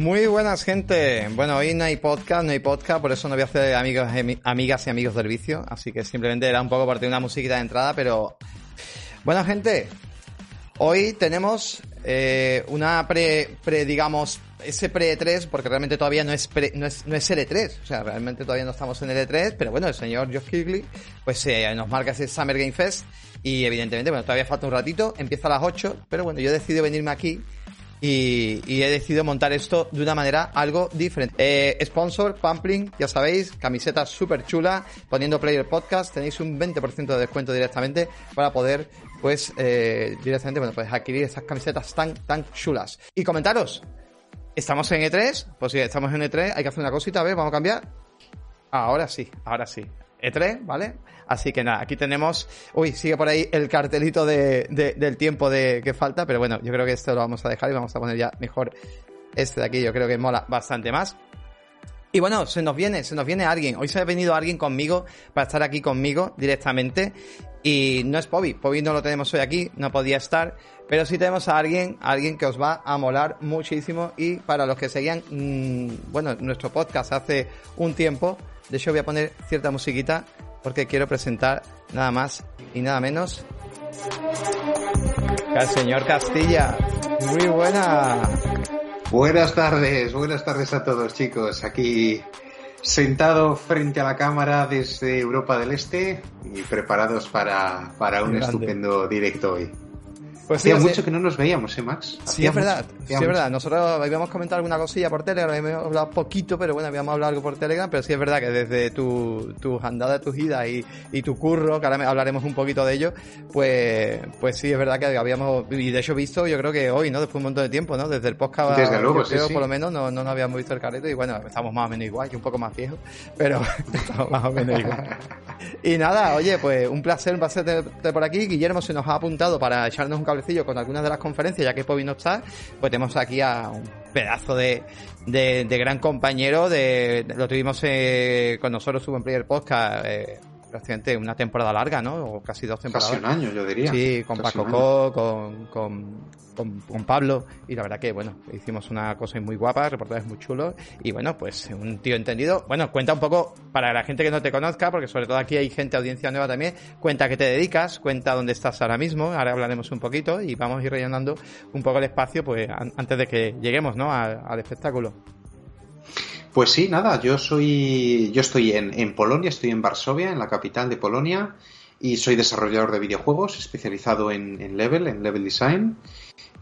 Muy buenas gente. Bueno, hoy no hay podcast, no hay podcast, por eso no voy a hacer amigos, amigas y amigos del vicio. Así que simplemente era un poco parte de una musiquita de entrada, pero... Bueno gente, hoy tenemos eh, una pre, pre, digamos, ese pre-E3, porque realmente todavía no es, pre, no es, no es L3, o sea, realmente todavía no estamos en L3, pero bueno, el señor Geoff Kigley, pues eh, nos marca ese Summer Game Fest, y evidentemente, bueno, todavía falta un ratito, empieza a las 8, pero bueno, yo he decidido venirme aquí y, he decidido montar esto de una manera algo diferente. Eh, sponsor, Pampling, ya sabéis, camiseta súper chula, poniendo Player Podcast, tenéis un 20% de descuento directamente para poder, pues, eh, directamente, bueno, pues adquirir estas camisetas tan, tan chulas. Y comentaros, ¿estamos en E3? Pues sí, estamos en E3, hay que hacer una cosita, a ver, vamos a cambiar. Ahora sí, ahora sí. E3, ¿vale? Así que nada, aquí tenemos, uy, sigue por ahí el cartelito de, de, del tiempo de que falta, pero bueno, yo creo que esto lo vamos a dejar y vamos a poner ya mejor este de aquí, yo creo que mola bastante más. Y bueno, se nos viene, se nos viene alguien. Hoy se ha venido alguien conmigo para estar aquí conmigo directamente. Y no es Pobi, Pobi no lo tenemos hoy aquí, no podía estar, pero sí tenemos a alguien, alguien que os va a molar muchísimo. Y para los que seguían, mmm, bueno, nuestro podcast hace un tiempo, de hecho voy a poner cierta musiquita porque quiero presentar nada más y nada menos al señor Castilla. Muy buena. Buenas tardes, buenas tardes a todos chicos. Aquí sentado frente a la cámara desde Europa del Este y preparados para, para un estupendo directo hoy. Pues Hacía sí, mucho que no nos veíamos, ¿eh, Max? Hacía sí, es verdad. Sí, es verdad. Nosotros habíamos comentado alguna cosilla por Telegram, habíamos hablado poquito, pero bueno, habíamos hablado algo por Telegram, pero sí es verdad que desde tu, tus andadas, tus idas y, y tu curro, que ahora hablaremos un poquito de ello, pues, pues sí es verdad que habíamos, y de hecho visto, yo creo que hoy, ¿no? Después de un montón de tiempo, ¿no? Desde el podcast, desde luego, sí, por lo menos, no, no nos habíamos visto el careto y bueno, estamos más o menos igual, que un poco más viejos, pero estamos más o menos igual. y nada, oye, pues un placer, un placer tenerte por aquí. Guillermo se nos ha apuntado para echarnos un con algunas de las conferencias, ya que Pobi no está, pues tenemos aquí a un pedazo de, de, gran compañero, de, lo tuvimos eh, con nosotros, subo en Player Podcast, eh, prácticamente una temporada larga, ¿no? O casi dos temporadas. Casi un año, yo diría. Sí, con casi Paco Co, con, con, con, con, Pablo, y la verdad que, bueno, hicimos una cosa muy guapa, reportajes muy chulos, y bueno, pues un tío entendido. Bueno, cuenta un poco, para la gente que no te conozca, porque sobre todo aquí hay gente, audiencia nueva también, cuenta qué te dedicas, cuenta dónde estás ahora mismo, ahora hablaremos un poquito, y vamos a ir rellenando un poco el espacio, pues antes de que lleguemos, ¿no? al, al espectáculo. Pues sí, nada, yo soy, yo estoy en, en, Polonia, estoy en Varsovia, en la capital de Polonia, y soy desarrollador de videojuegos, especializado en, en Level, en Level Design.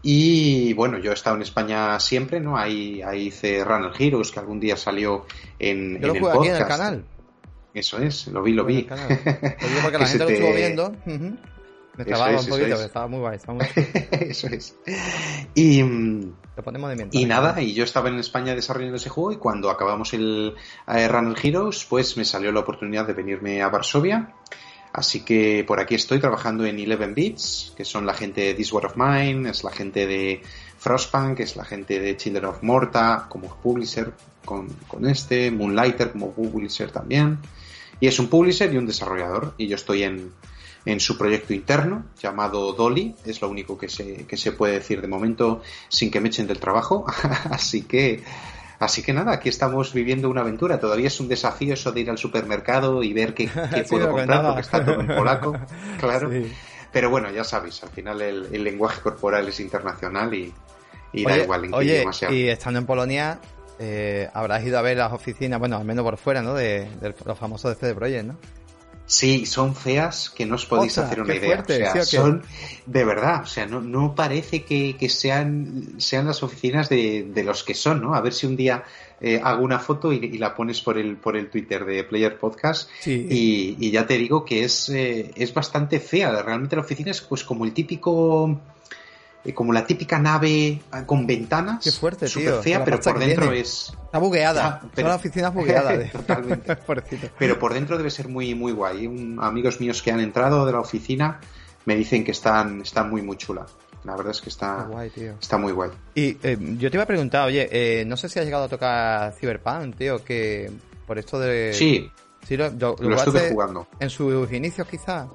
Y bueno, yo he estado en España siempre, ¿no? Ahí, ahí hice Runner Heroes, que algún día salió en, yo en lo el podcast. Aquí en el canal. Eso es, lo vi, lo vi. Lo vi porque la gente te... lo estuvo viendo. Uh -huh. Me estaba es, un poquito, es. estaba muy guay. Estaba muy... eso es. Y, Lo ponemos de mientras, y nada, y yo estaba en España desarrollando ese juego y cuando acabamos el eh, Runner Heroes, pues me salió la oportunidad de venirme a Varsovia. Así que por aquí estoy trabajando en 11 Bits, que son la gente de This War of Mine, es la gente de Frostpunk, es la gente de Children of Morta como publisher con, con este, Moonlighter como publisher también. Y es un publisher y un desarrollador. Y yo estoy en, en su proyecto interno llamado Dolly, es lo único que se, que se puede decir de momento sin que me echen del trabajo, así que Así que nada, aquí estamos viviendo una aventura. Todavía es un desafío eso de ir al supermercado y ver qué, qué sí, puedo comprar, porque está todo en polaco, claro. Sí. Pero bueno, ya sabéis, al final el, el lenguaje corporal es internacional y, y oye, da igual en qué oye, idioma sea. Y estando en Polonia, eh, habrás ido a ver las oficinas, bueno, al menos por fuera, ¿no? De, de los famosos de CD Projekt, ¿no? Sí, son feas que no os podéis Otra, hacer una idea. Fuerte, o sea, ¿sí son de verdad, o sea, no, no parece que, que, sean, sean las oficinas de, de, los que son, ¿no? A ver si un día eh, hago una foto y, y, la pones por el, por el Twitter de Player Podcast sí. y, y, ya te digo que es, eh, es bastante fea. Realmente la oficina es pues como el típico como la típica nave con ventanas. Qué fuerte, super tío. fea, pero por dentro es. Está bugueada. Pero... Son oficinas bugueadas. De... Totalmente. pero por dentro debe ser muy, muy guay. Un, amigos míos que han entrado de la oficina me dicen que están, están muy, muy chula. La verdad es que está, guay, tío. está muy guay. Y eh, yo te iba a preguntar, oye, eh, no sé si has llegado a tocar Cyberpunk, tío, que por esto de. Sí. Sí, lo, lo, lo estuve jugando. En sus inicios, quizás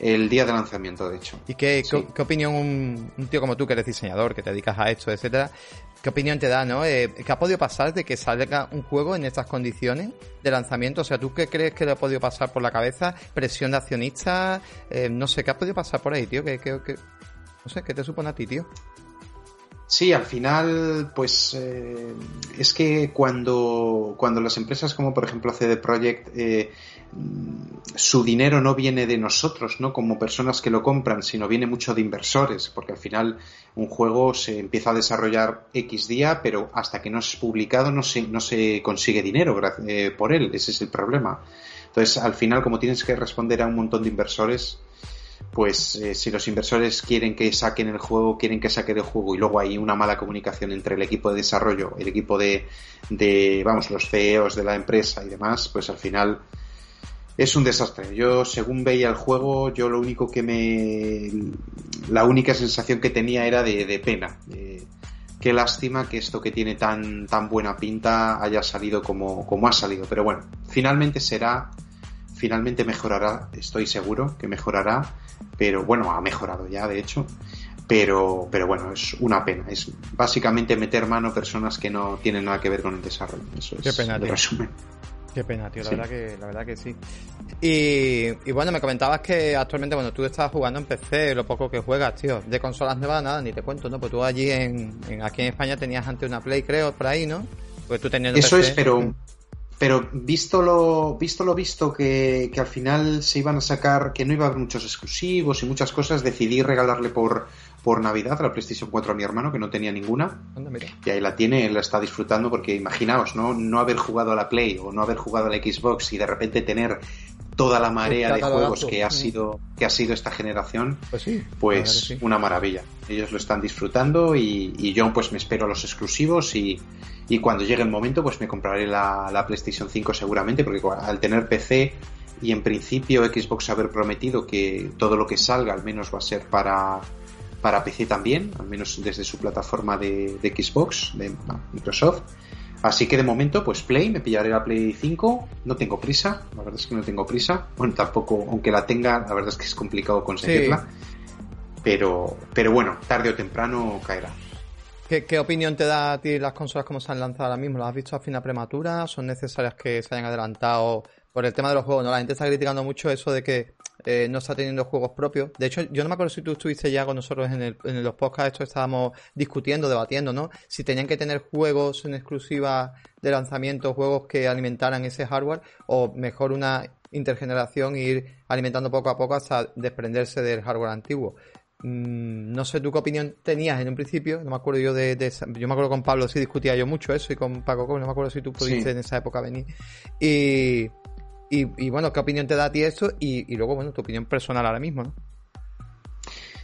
el día de lanzamiento, de hecho. ¿Y qué, sí. qué, qué opinión un, un, tío como tú, que eres diseñador, que te dedicas a esto, etcétera, ¿Qué opinión te da, no? Eh, ¿Qué ha podido pasar de que salga un juego en estas condiciones de lanzamiento? O sea, ¿tú qué crees que le ha podido pasar por la cabeza? ¿Presión de accionistas? Eh, no sé, ¿qué ha podido pasar por ahí, tío? ¿Qué, qué, qué... No sé, ¿qué te supone a ti, tío? Sí, al final, pues eh, es que cuando, cuando las empresas como por ejemplo CD Projekt, eh, su dinero no viene de nosotros, ¿no? Como personas que lo compran, sino viene mucho de inversores, porque al final un juego se empieza a desarrollar X día, pero hasta que no es publicado no se, no se consigue dinero eh, por él, ese es el problema. Entonces, al final, como tienes que responder a un montón de inversores, pues eh, si los inversores quieren que saquen el juego, quieren que saquen el juego y luego hay una mala comunicación entre el equipo de desarrollo, el equipo de, de vamos, los CEOs de la empresa y demás, pues al final es un desastre. Yo, según veía el juego, yo lo único que me. La única sensación que tenía era de, pena. qué lástima que esto que tiene tan, tan buena pinta haya salido como, como ha salido. Pero bueno, finalmente será. Finalmente mejorará, estoy seguro que mejorará pero bueno, ha mejorado ya, de hecho. Pero, pero bueno, es una pena. Es básicamente meter mano a personas que no tienen nada que ver con el desarrollo. Eso es Qué pena, el resumen. Qué pena, tío, la, verdad que, la verdad que sí. Y, bueno, me comentabas que actualmente, bueno, tú estás jugando en PC, lo poco que juegas, tío. De consolas nuevas, nada, ni te cuento, ¿no? Pues tú allí en, aquí en España tenías antes una Play, creo, por ahí, ¿no? Pues tú teniendo Eso es, pero pero visto lo visto, lo visto que, que, al final se iban a sacar, que no iba a haber muchos exclusivos y muchas cosas, decidí regalarle por, por Navidad la PlayStation 4 a mi hermano, que no tenía ninguna. Y ahí la tiene, él la está disfrutando porque imaginaos, ¿no? No haber jugado a la Play o no haber jugado a la Xbox y de repente tener toda la marea de juegos que ha sido que ha sido esta generación pues, sí, pues una maravilla. Ellos lo están disfrutando y, y, yo pues me espero a los exclusivos y, y cuando llegue el momento pues me compraré la, la, PlayStation 5 seguramente porque al tener PC y en principio Xbox haber prometido que todo lo que salga al menos va a ser para para PC también al menos desde su plataforma de, de Xbox de Microsoft Así que de momento, pues Play, me pillaré la Play 5. No tengo prisa, la verdad es que no tengo prisa. Bueno, tampoco, aunque la tenga, la verdad es que es complicado conseguirla. Pero, pero bueno, tarde o temprano caerá. ¿Qué, opinión te da a ti las consolas como se han lanzado ahora mismo? ¿Las has visto a fina prematura? ¿Son necesarias que se hayan adelantado por el tema de los juegos? No, la gente está criticando mucho eso de que eh, no está teniendo juegos propios. De hecho, yo no me acuerdo si tú estuviste ya con nosotros en, los podcasts, esto estábamos discutiendo, debatiendo, ¿no? Si tenían que tener juegos en exclusiva de lanzamiento, juegos que alimentaran ese hardware, o mejor una intergeneración e ir alimentando poco a poco hasta desprenderse del hardware antiguo. Mm, no sé tú qué opinión tenías en un principio, no me acuerdo yo de, yo me acuerdo con Pablo sí discutía yo mucho eso y con Paco no me acuerdo si tú pudiste en esa época venir. Y, y, bueno, ¿qué opinión te da a ti eso? Y, luego, bueno, tu opinión personal ahora mismo.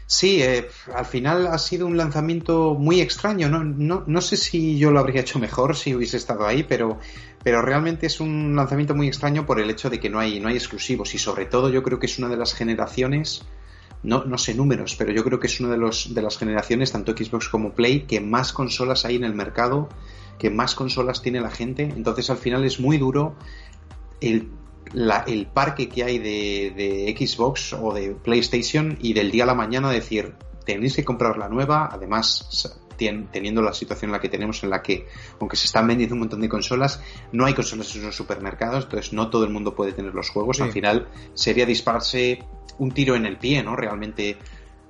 Sí, eh, al final ha sido un lanzamiento muy extraño. ¿no? No, no sé si yo lo habría hecho mejor si hubiese estado ahí, pero, pero realmente es un lanzamiento muy extraño por el hecho de que no hay, no hay exclusivos y sobre todo yo creo que es una de las generaciones, no, no sé números, pero yo creo que es una de, los, de las generaciones, tanto Xbox como Play, que más consolas hay en el mercado, que más consolas tiene la gente. Entonces al final es muy duro el el parque que hay de, Xbox o de PlayStation y del día a la mañana decir, tenéis que comprar la nueva, además teniendo la situación en la que tenemos en la que, aunque se están vendiendo un montón de consolas, no hay consolas en los supermercados, entonces no todo el mundo puede tener los juegos. Al final sería dispararse un tiro en el pie, ¿no? Realmente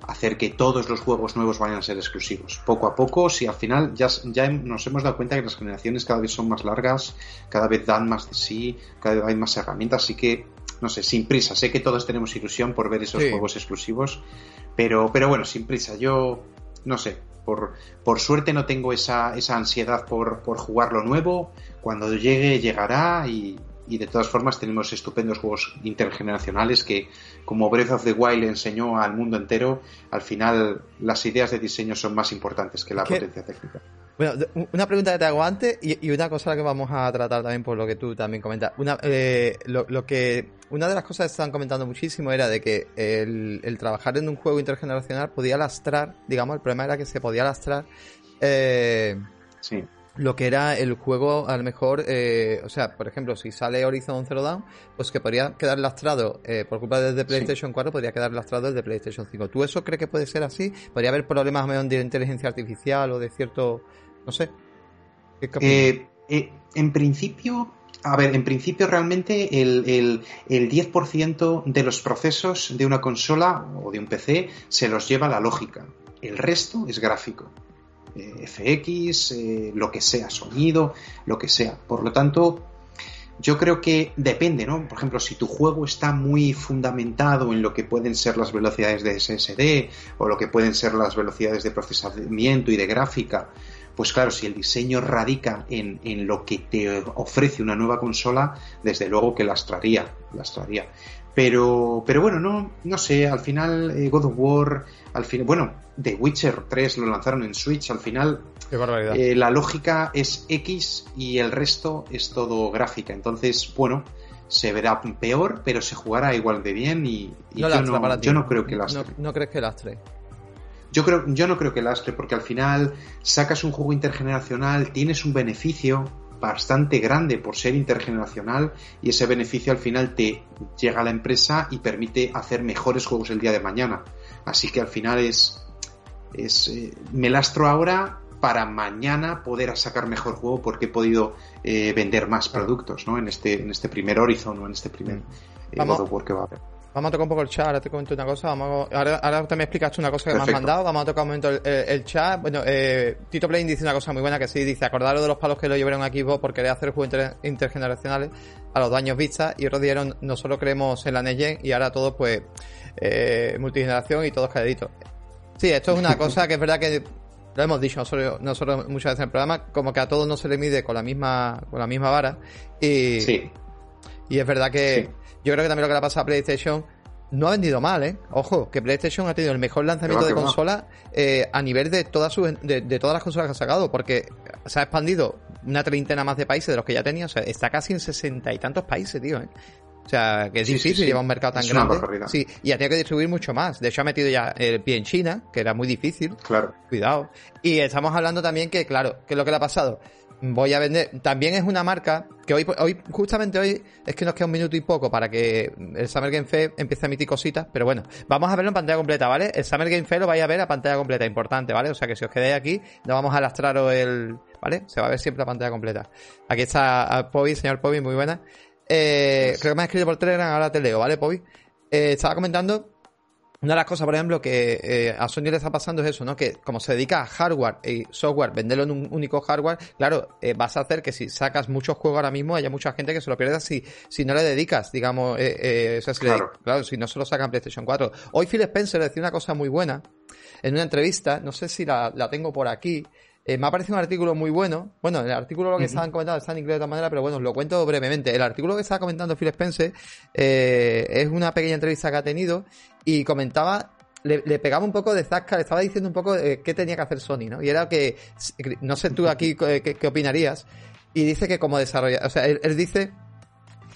hacer que todos los juegos nuevos vayan a ser exclusivos. Poco a poco, si al final ya, ya nos hemos dado cuenta que las generaciones cada vez son más largas, cada vez dan más de sí, cada vez hay más herramientas, así que, no sé, sin prisa. Sé que todos tenemos ilusión por ver esos juegos exclusivos, pero, pero bueno, sin prisa. Yo, no sé, por, por suerte no tengo esa, esa ansiedad por, por jugar lo nuevo. Cuando llegue, llegará y, y de todas formas tenemos estupendos juegos intergeneracionales que, como Breath of the Wild enseñó al mundo entero, al final las ideas de diseño son más importantes que la potencia técnica. Bueno, una pregunta que te hago antes y, una cosa que vamos a tratar también por lo que tú también comentas. Una, eh, lo, que, una de las cosas que estaban comentando muchísimo era de que el, el trabajar en un juego intergeneracional podía lastrar, digamos, el problema era que se podía lastrar eh, sí lo que era el juego a lo mejor, eh, o sea, por ejemplo, si sale Horizon Zero Dawn, pues que podría quedar lastrado eh, por culpa de PlayStation 4, podría quedar lastrado el de PlayStation 5. ¿Tú eso crees que puede ser así? ¿Podría haber problemas de inteligencia artificial o de cierto No sé. Eh, eh, en principio, a ver, en principio realmente el, el, el 10% de los procesos de una consola o de un PC se los lleva la lógica. El resto es gráfico. Eh, FX, eh, lo que sea, sonido, lo que sea. Por lo tanto, yo creo que depende, ¿no? Por ejemplo, si tu juego está muy fundamentado en lo que pueden ser las velocidades de SSD o lo que pueden ser las velocidades de procesamiento y de gráfica, pues claro, si el diseño radica en, en lo que te ofrece una nueva consola, desde luego que las traería, las traería. Pero, pero bueno, no, no sé, al final eh, God of War, al final, bueno, The Witcher 3 lo lanzaron en Switch, al final eh, la lógica es X y el resto es todo gráfica. Entonces, bueno, se verá peor, pero se jugará igual de bien y, yo, no, yo, no, creo que lastre. No, crees que lastre? Yo, creo, yo no creo que lastre, porque al final sacas un juego intergeneracional, tienes un beneficio, bastante grande por ser intergeneracional y ese beneficio al final te llega a la empresa y permite hacer mejores juegos el día de mañana. Así que al final es, es eh, me lastro ahora para mañana poder sacar mejor juego porque he podido eh, vender más productos ¿no? en, este, en este primer Horizon o en este primer eh, modo que va a haber. Vamos a tocar un poco el chat, ahora te comento una cosa. Vamos ahora, ahora te me explicaste una cosa que me has mandado. Vamos a tocar un momento el, chat. Bueno, eh, Tito Play dice una cosa muy buena que sí, dice, acordaros de los palos que lo llevaron aquí vos por querer hacer juegos intergeneracionales a los daños vistas y otros dieron, no solo creemos en la Neyen y ahora todo pues eh, multigeneración y todos cadeditos. Sí, esto es una cosa que es verdad que lo hemos dicho nosotros, nosotros muchas veces en el programa, como que a todos no se le mide con la misma, con la misma vara. Y, sí. y es verdad que yo creo que también lo que le ha pasado a PlayStation no ha vendido mal, ¿eh? Ojo, que PlayStation ha tenido el mejor lanzamiento de consola eh, a nivel de todas, sus, de, todas las consolas que ha sacado, porque se ha expandido una treintena más de países de los que ya tenía, o sea, está casi en sesenta y tantos países, tío, ¿eh? O sea, que es difícil llevar un mercado tan grande. Sí, y ha tenido que distribuir mucho más. De hecho, ha metido ya el pie en China, que era muy difícil. Claro. Cuidado. Y estamos hablando también que, claro, ¿qué es lo que le ha pasado? Voy a vender. También es una marca que hoy, hoy, justamente hoy, es que nos queda un minuto y poco para que el Summer Game Fair empiece a emitir cositas, pero bueno, vamos a verlo en pantalla completa, ¿vale? El Summer Game Fair lo vais a ver a pantalla completa, importante, ¿vale? O sea que si os quedáis aquí, no vamos a lastraros el, ¿vale? Se va a ver siempre a pantalla completa. Aquí está Pobi, señor Pobi, muy buena. Eh, creo que me ha escrito por Telegram, ahora te leo, ¿vale, Pobi? Eh, estaba comentando una de las cosas, por ejemplo, que eh, a Sony le está pasando es eso, ¿no? Que como se dedica a hardware y software, venderlo en un único hardware, claro, eh, vas a hacer que si sacas muchos juegos ahora mismo, haya mucha gente que se lo pierda si, si no le dedicas, digamos, eh, si claro. claro, si no se lo sacan PlayStation 4. Hoy Phil Spencer decía una cosa muy buena en una entrevista, no sé si la, la tengo por aquí, me ha parecido un artículo muy bueno. Bueno, el artículo lo que estaban comentando está en inglés de otra manera, pero bueno, os lo cuento brevemente. El artículo que estaba comentando Phil Spencer es una pequeña entrevista que ha tenido y comentaba le, pegaba un poco de zasca, le estaba diciendo un poco de qué tenía que hacer Sony, ¿no? Y era que, no sé tú aquí qué, qué opinarías, y dice que como desarrollador, o sea, él, dice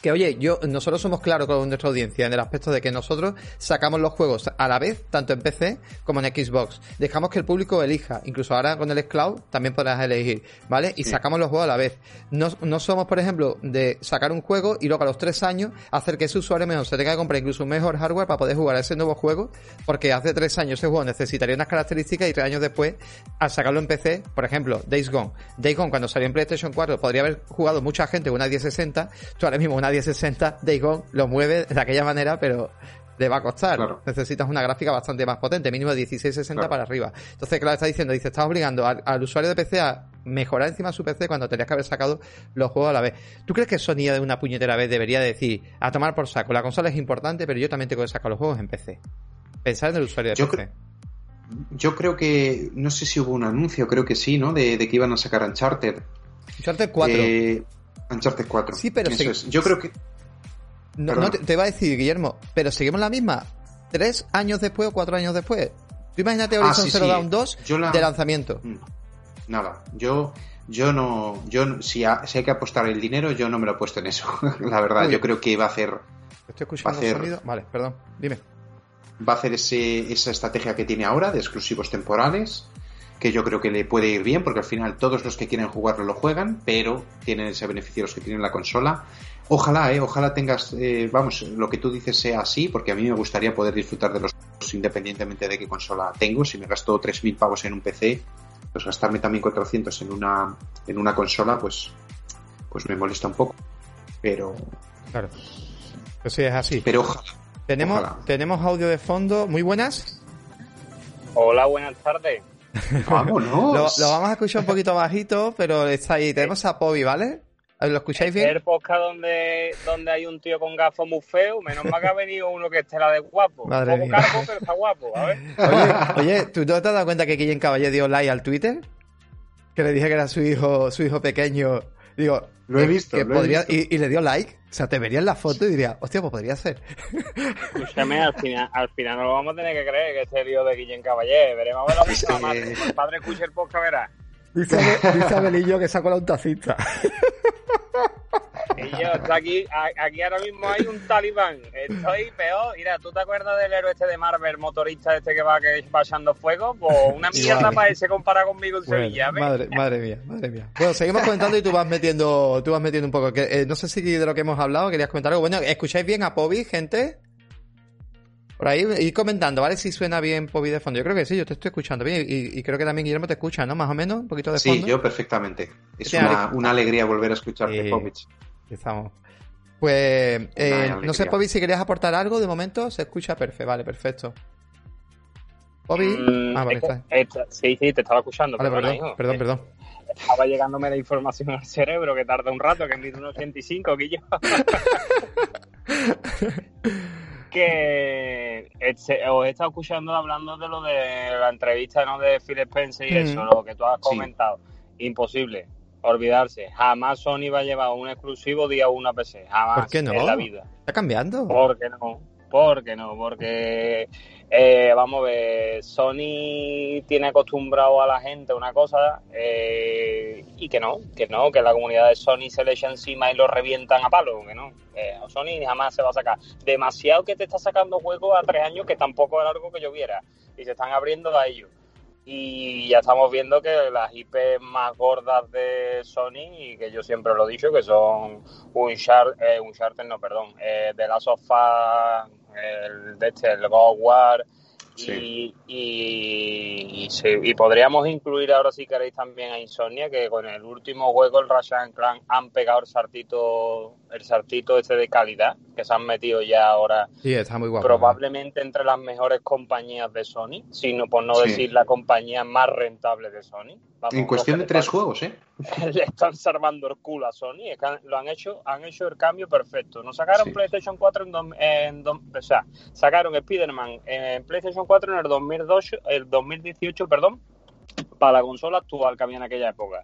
que oye, yo, nosotros somos claros con nuestra audiencia en el aspecto de que nosotros sacamos los juegos a la vez, tanto en PC como en Xbox. Dejamos que el público elija, incluso ahora con el Cloud también podrás elegir, ¿vale? Y sacamos los juegos a la vez. No, no somos, por ejemplo, de sacar un juego y luego a los tres años hacer que ese usuario mejor se tenga que comprar incluso un mejor hardware para poder jugar a ese nuevo juego, porque hace tres años ese juego necesitaría unas características y tres años después, al sacarlo en PC, por ejemplo, Days Gone. Days Gone cuando salió en PlayStation 4 podría haber jugado mucha gente una 1060, tú ahora mismo una 1060, Days Gone lo mueve de aquella manera, pero le va a costar. Necesitas una gráfica bastante más potente, mínimo de 1660 para arriba. Entonces, claro, está diciendo, dice, estás obligando al, usuario de PC a mejorar encima su PC cuando tenías que haber sacado los juegos a la vez. ¿Tú crees que Sony de una puñetera vez debería decir, a tomar por saco, la consola es importante, pero yo también tengo que sacar los juegos en PC? Pensar en el usuario de yo PC. yo creo que, no sé si hubo un anuncio, creo que sí, ¿no? De, que iban a sacar Uncharted. Uncharted 4. Eh, Uncharted 4. Sí, pero Yo creo que no, te, va a decir, Guillermo, pero seguimos la misma. ¿Tres años después o cuatro años después? Tú imagínate ah, Horizon Zero Dawn 2 de lanzamiento. Mm. Nada, yo yo no, yo si, hay que apostar el dinero, yo no me lo he puesto en eso. la verdad, yo creo que va a hacer. Estoy escuchando el sonido. Vale, perdón, dime. Va a hacer ese, esa estrategia que tiene ahora de exclusivos temporales, que yo creo que le puede ir bien, porque al final todos los que quieren jugarlo lo juegan, pero tienen ese beneficio los que tienen la consola. Ojalá, eh, ojalá tengas, eh, vamos, lo que tú dices sea así, porque a mí me gustaría poder disfrutar de los juegos independientemente de qué consola tengo. Si me gasto 3.000 pavos en un PC, pues gastarme también 400 en una, en una consola, pues, pues me molesta un poco. Pero. Claro. Pues sí, es así. Pero ojalá. Tenemos, tenemos audio de fondo. Muy buenas. Hola, buenas tardes. Vámonos. lo, lo, vamos a escuchar un poquito bajito, pero está ahí. Tenemos a Pobi, ¿vale? ¿Lo escucháis bien? El podcast donde, donde hay un tío con gafas muy feo, menos mal que ha venido uno que esté la de guapo. Madre un poco cargo, pero está guapo, a ver. Oye, oye, ¿tú no te has dado cuenta que Guillem Caballé dio like al Twitter? Que le dije que era su hijo, su hijo pequeño. Digo, Lo he que- visto, que lo he podría- visto. Y, y le dio like. O sea, te vería en la foto y diría, hostia, pues podría ser. Escúchame, al final, al final no lo vamos a tener que creer que este lío de Guillén Caballé. Veremos a ver sí. Cuando el padre escuche el podcast, verá. Dice, dice Abelillo que sacó la un tacita. Y yo, está aquí, aquí ahora mismo hay un talibán. Estoy peor. Mira, ¿tú te acuerdas del héroe este de Marvel, motorista este que va, que va echando fuego? Pues una mierda para ese comparado conmigo en Sevilla, ¿ves? madre, madre mía, madre mía. Bueno, seguimos comentando y tú vas metiendo, tú vas metiendo un poco. Que, eh, no sé si de lo que hemos hablado querías comentar algo. Bueno, ¿escucháis bien a Pobi, gente? Por ahí, ir comentando, ¿vale? Si suena bien Pobi de fondo. Yo creo que sí, yo te estoy escuchando bien. Y, y creo que también Guillermo te escucha, ¿no? Más o menos, un poquito de Sí, fondo. yo perfectamente. Es Sí, una, Ale- una alegría volver a escucharte, Sí. Povich. Empezamos. Pues, eh, no sé. Pobi, si querías aportar algo de momento, se escucha perfecto, vale, perfecto. Pobi, Mm, ah, vale, está. esta- sí, sí, te estaba escuchando. Vale, perdón, perdón, Eh, perdón. Estaba llegándome la información al cerebro que tarda un rato, que mide un 85, que yo. Que este- os he estado escuchando hablando de lo de la entrevista ¿no? de Phil Spencer y Mm. eso, lo que tú has Sí. comentado. Imposible. Olvidarse. Jamás Sony va a llevar un exclusivo día uno a PC. Jamás ¿Por qué no? en la vida. Está cambiando. ¿Por qué no? ¿Por qué no? Porque, eh, vamos a ver, Sony tiene acostumbrado a la gente una cosa eh, y que no, que no, que la comunidad de Sony se le echa encima y lo revientan a palo, que no. Eh, Sony jamás se va a sacar. Demasiado que te está sacando juegos a tres años que tampoco era algo que yo viera y se están abriendo a ellos. Y ya estamos viendo que las IP más gordas de Sony, y que yo siempre lo he dicho, que son Uncharted, eh, no, perdón, eh, The Last of Us, el, de este, el God War, Sí. y, y, y sí, y podríamos incluir ahora si queréis también a Insomnia, que con el último juego, el Ratchet Clan, han pegado el sartito, el sartito este de calidad, que se han metido ya ahora Sí, está muy guapo. probablemente entre las mejores compañías de Sony, sino por no Sí. decir la compañía más rentable de Sony. Vamos, En cuestión de tres juegos, ¿eh? Le están salvando el culo a Sony, es que han- lo han hecho, han hecho el cambio perfecto. No sacaron Sí. PlayStation 4 en, dos- en dos- o sea, sacaron Spider-Man en PlayStation 4 en el 2002, el 2018, perdón, para la consola actual que había en aquella época.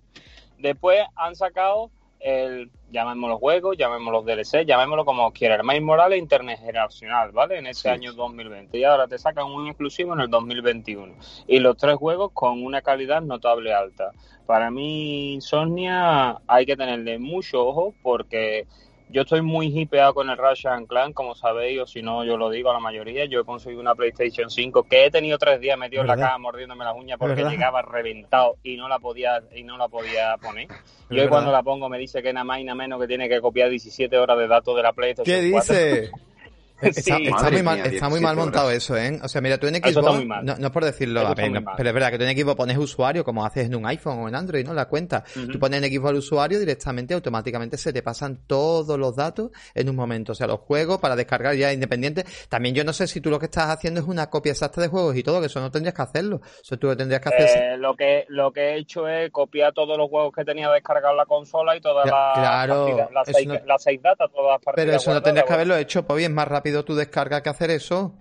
Después han sacado el, llamémoslo juegos, llamémoslo DLC, llamémoslo como quieras, el Miles Morales intergeneracional, ¿vale? En ese Sí. año 2020. Y ahora te sacan un exclusivo en el 2021. Y los tres juegos con una calidad notable alta. Para mí, Insomnia hay que tenerle mucho ojo porque yo estoy muy hipeado con el Ratchet and Clank, como sabéis, o si no, yo lo digo a la mayoría. Yo he conseguido una PlayStation 5 que he tenido tres días metido en la caja mordiéndome las uñas porque ¿Verdad? llegaba reventado y no la podía y no la podía poner. Y hoy cuando la pongo me dice que nada más y nada menos que tiene que copiar 17 horas de datos de la PlayStation ¿Qué 4. dice? Está, Sí. está muy mal, mía, está muy 17 mal montado horas. eso, ¿eh? O sea, mira, tú en Xbox, no, no es por decirlo, a ver, no, pero es verdad que tú en Xbox pones usuario como haces en un iPhone o en Android, ¿no? La cuenta. Tú pones en Xbox el usuario directamente, automáticamente se te pasan todos los datos en un momento. O sea, los juegos para descargar ya independiente. También yo no sé si tú lo que estás haciendo es una copia exacta de juegos y todo, que eso no tendrías que hacerlo. Eso tú lo tendrías que hacer. Eh, lo que lo que he hecho es copiar todos los juegos que tenía descargado en la consola y todas las claro, partidas, las, seis, no- las seis datas, todas las partidas. pero eso no tendrías que haberlo hecho, pues bien, es más rápido tu descarga que hacer eso.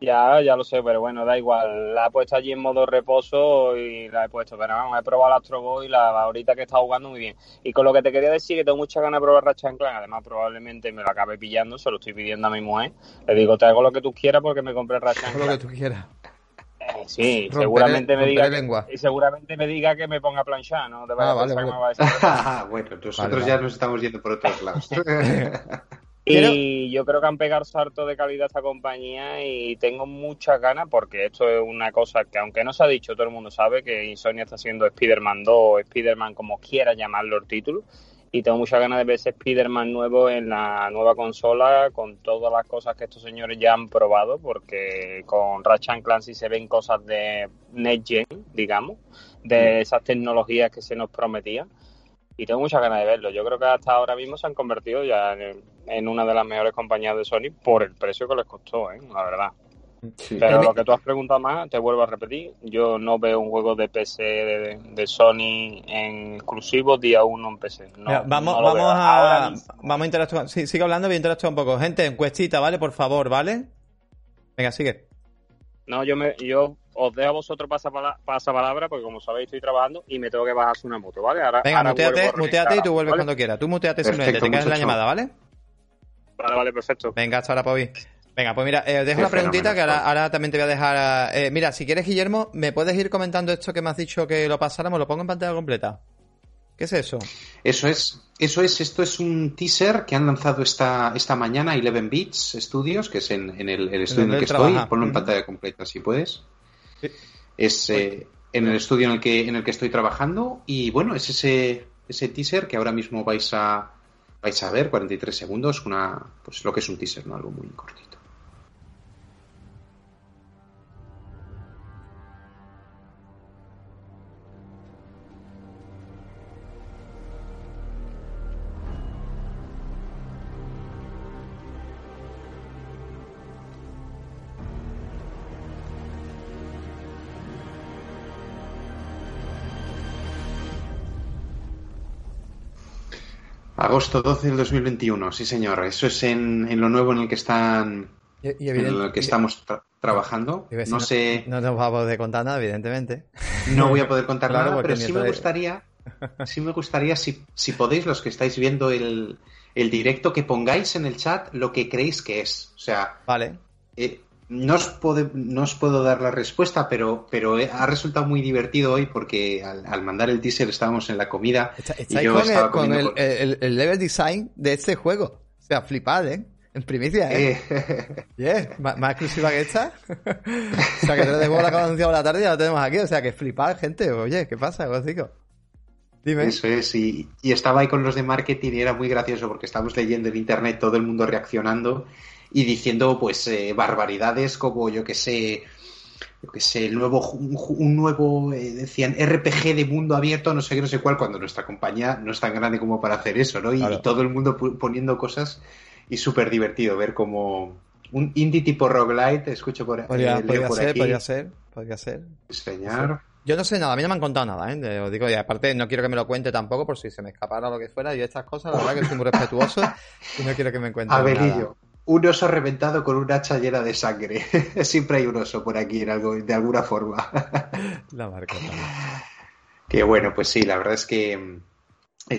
Ya, ya lo sé, pero bueno, da igual. La he puesto allí en modo reposo y la he puesto. Pero vamos, he probado la Astro Boy y la ahorita que está jugando muy bien. Y con lo que te quería decir, que tengo muchas ganas de probar Ratchet Clank. Además, probablemente me lo acabe pillando, se lo estoy pidiendo a mi mujer. Le digo, te hago lo que tú quieras porque me compré Ratchet Haz lo que Clank. tú quieras. Eh, sí, Romperé- seguramente me diga que, lengua. y seguramente me diga que me ponga a planchar, ¿no? Te Ah, a vale, pensar que vale. me va a decir. bueno, nosotros Vale, ya vale. nos estamos yendo por otros lados. Y yo creo que han pegado salto de calidad a esta compañía y tengo muchas ganas porque esto es una cosa que aunque no se ha dicho, todo el mundo sabe que Insomnia está haciendo Spider-Man 2 o Spider-Man como quiera llamarlo el título y tengo muchas ganas de ver ese Spider-Man nuevo en la nueva consola con todas las cosas que estos señores ya han probado porque con Ratchet Clank sí se ven cosas de Next Gen, digamos, de esas tecnologías que se nos prometían. Y tengo muchas ganas de verlo. Yo creo que hasta ahora mismo se han convertido ya en, una de las mejores compañías de Sony por el precio que les costó, ¿eh? la verdad. Pero lo que tú has preguntado más, te vuelvo a repetir, yo no veo un juego de PC de, Sony en exclusivo día uno en PC. vamos, vamos, a, vamos a interactuar. Sí, sigue hablando, voy a interactuar un poco. Gente, encuestita, ¿vale? Por favor, ¿vale? Venga, sigue. No, yo me, yo os dejo a vosotros palabra porque como sabéis estoy trabajando y me tengo que bajar una moto, ¿vale? Ahora, Venga, muteate, y tú vuelves cuando quieras. Tú muteate simplemente, te quedas en la llamada, ¿vale? Vale, vale, perfecto. Venga, hasta ahora, Pobi. Venga, pues mira, eh, dejo una preguntita que ahora, también te voy a dejar. Eh, mira, si quieres, Guillermo, ¿me puedes ir comentando esto que me has dicho que lo pasáramos? Lo pongo en pantalla completa. ¿Qué es eso? Eso es, eso es, esto es un teaser que han lanzado esta, esta mañana Eleven Beats Studios, que es en, el, estudio en el, que estoy. Ponlo en pantalla completa si puedes. Es eh, en el estudio en el que en el que estoy trabajando y bueno, es ese ese teaser que ahora mismo vais a vais a ver 43 segundos, una pues lo que es un teaser, no algo muy cortito. Agosto 12 del 2021, sí señor. Eso es en, lo nuevo en el que están, en lo que estamos trabajando. no sé. No nos vamos a poder contar nada, evidentemente. No voy a poder contar nada, pero sí me gustaría, sí me gustaría si, si podéis los que estáis viendo el, el, directo que pongáis en el chat lo que creéis que es. O sea, vale. Eh, no os, no os puedo dar la respuesta, pero, pero ha resultado muy divertido hoy porque al, mandar el teaser estábamos en la comida. y yo con, estaba con, el, el, level design de este juego. O sea, flipad, ¿eh? En primicia, ¿eh? eh. ¿Más, exclusiva que esta. o sea, que te dejo la anunciado por la tarde y ya lo tenemos aquí. O sea, que flipad, gente. Oye, ¿qué pasa? Dime. Eso es, y, y, estaba ahí con los de marketing y era muy gracioso porque estábamos leyendo en internet todo el mundo reaccionando y diciendo pues eh, barbaridades como yo que sé yo que sé, el nuevo, un, nuevo, eh, decían, RPG de mundo abierto, no sé qué, no sé cuál, cuando nuestra compañía no es tan grande como para hacer eso, ¿no? Y, todo el mundo poniendo cosas y súper divertido ver como un indie tipo roguelite, escucho por, podría, eh, podría ser, Podría ser, podría ser. Enseñar. Yo no sé nada, a mí no me han contado nada, ¿eh? Os digo, y aparte no quiero que me lo cuente tampoco por si se me escapara lo que fuera. Yo estas cosas, la verdad que soy muy respetuoso y no quiero que me cuente Abelillo un oso reventado con un hacha llena de sangre. Siempre hay un oso por aquí en algo, de alguna forma. la marca. Que bueno, pues sí, la verdad es que mm,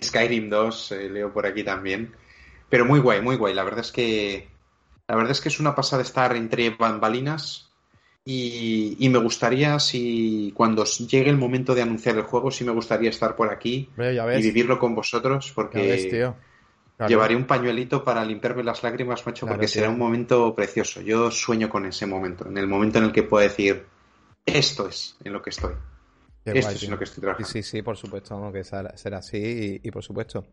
Skyrim 2 eh, leo por aquí también. Pero muy guay, muy guay. La verdad es que la verdad es que es una pasada estar entre bambalinas y, y me gustaría si cuando llegue el momento de anunciar el juego, sí me gustaría estar por aquí y vivirlo con vosotros porque Llevaré un pañuelito para limpiarme las lágrimas, macho, porque será un momento precioso. Yo sueño con ese momento, en el momento en el que puedo decir, esto es en lo que estoy. esto es en lo que estoy trabajando. Sí, sí, por supuesto, que será, así y, por supuesto.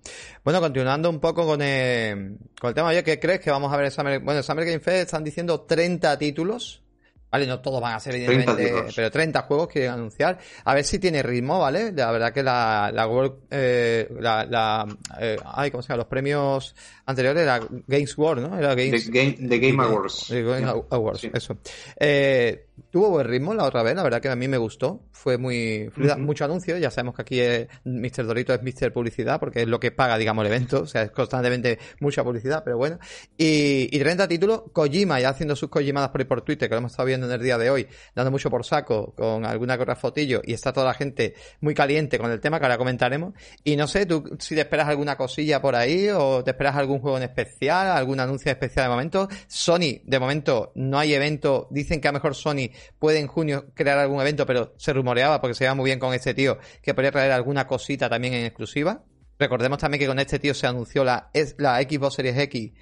Bueno, continuando un poco con el, con el tema, oye, ¿qué crees que vamos a ver en Summer? Bueno, Summer Game Fest están diciendo 30 títulos Vale, no todos van a ser evidentemente, pero 30 juegos quieren anunciar. A ver si tiene ritmo, ¿vale? La verdad que la, la World, eh, la, la eh, ay, ¿cómo se llama? Los premios anteriores era Games World, ¿no? Era Games, The Game, the Game Awards. The Game Awards, eso. Eh, tuvo buen ritmo la otra vez, la verdad que a mí me gustó. Fue muy fluida, mucho anuncio. Ya sabemos que aquí es, Mr. Dorito es Mr. Publicidad porque es lo que paga, digamos, el evento. O sea, es constantemente mucha publicidad, pero bueno. Y, y 30 títulos, Kojima ya haciendo sus Kojimadas por, por Twitter, que lo hemos estado viendo en el día de hoy, dando mucho por saco con alguna corra fotillo y está toda la gente muy caliente con el tema que ahora comentaremos. Y no sé, tú si te esperas alguna cosilla por ahí o te esperas algún juego en especial, algún anuncio especial de momento. Sony, de momento, no hay evento. Dicen que a lo mejor Sony puede en junio crear algún evento, pero se rumoreaba porque se iba muy bien con este tío que podría traer alguna cosita también en exclusiva. Recordemos también que con este tío se anunció la, la Xbox Series X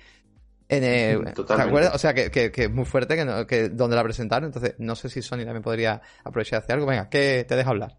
en ¿Te acuerdas? O sea, que, que, es muy fuerte que, que, donde la presentaron. Entonces, no sé si Sony también podría aprovechar de hacer algo. Venga, que te dejo hablar.